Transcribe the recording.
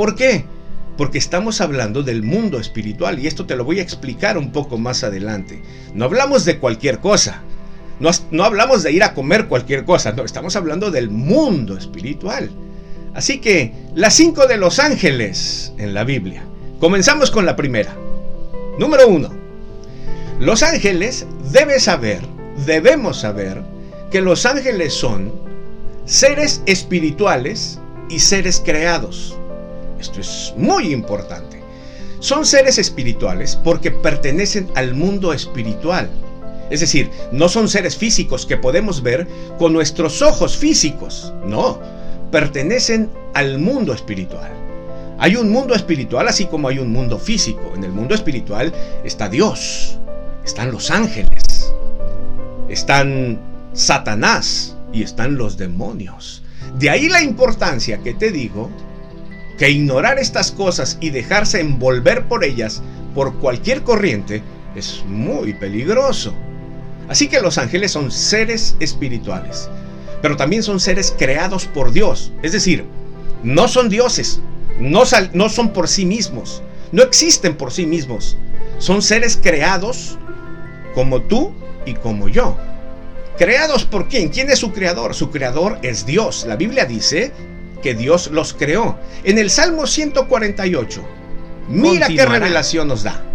¿Por qué? Porque estamos hablando del mundo espiritual y esto te lo voy a explicar un poco más adelante. No hablamos de cualquier cosa. No, no hablamos de ir a comer cualquier cosa. No, estamos hablando del mundo espiritual. Así que las cinco de los ángeles en la Biblia. Comenzamos con la primera. Número uno. Los ángeles debes saber, debemos saber, que los ángeles son seres espirituales y seres creados. Esto es muy importante. Son seres espirituales porque pertenecen al mundo espiritual. Es decir, no son seres físicos que podemos ver con nuestros ojos físicos. No, pertenecen al mundo espiritual. Hay un mundo espiritual así como hay un mundo físico. En el mundo espiritual está Dios, están los ángeles, están Satanás y están los demonios. De ahí la importancia que te digo que ignorar estas cosas y dejarse envolver por ellas por cualquier corriente es muy peligroso. Así que los ángeles son seres espirituales, pero también son seres creados por Dios. Es decir, no son dioses, no, no son por sí mismos, no existen por sí mismos. Son seres creados como tú y como yo. ¿Creados por quién? ¿Quién es su creador? Su creador es Dios. La Biblia dice que Dios los creó. En el Salmo 148, mira qué revelación nos da.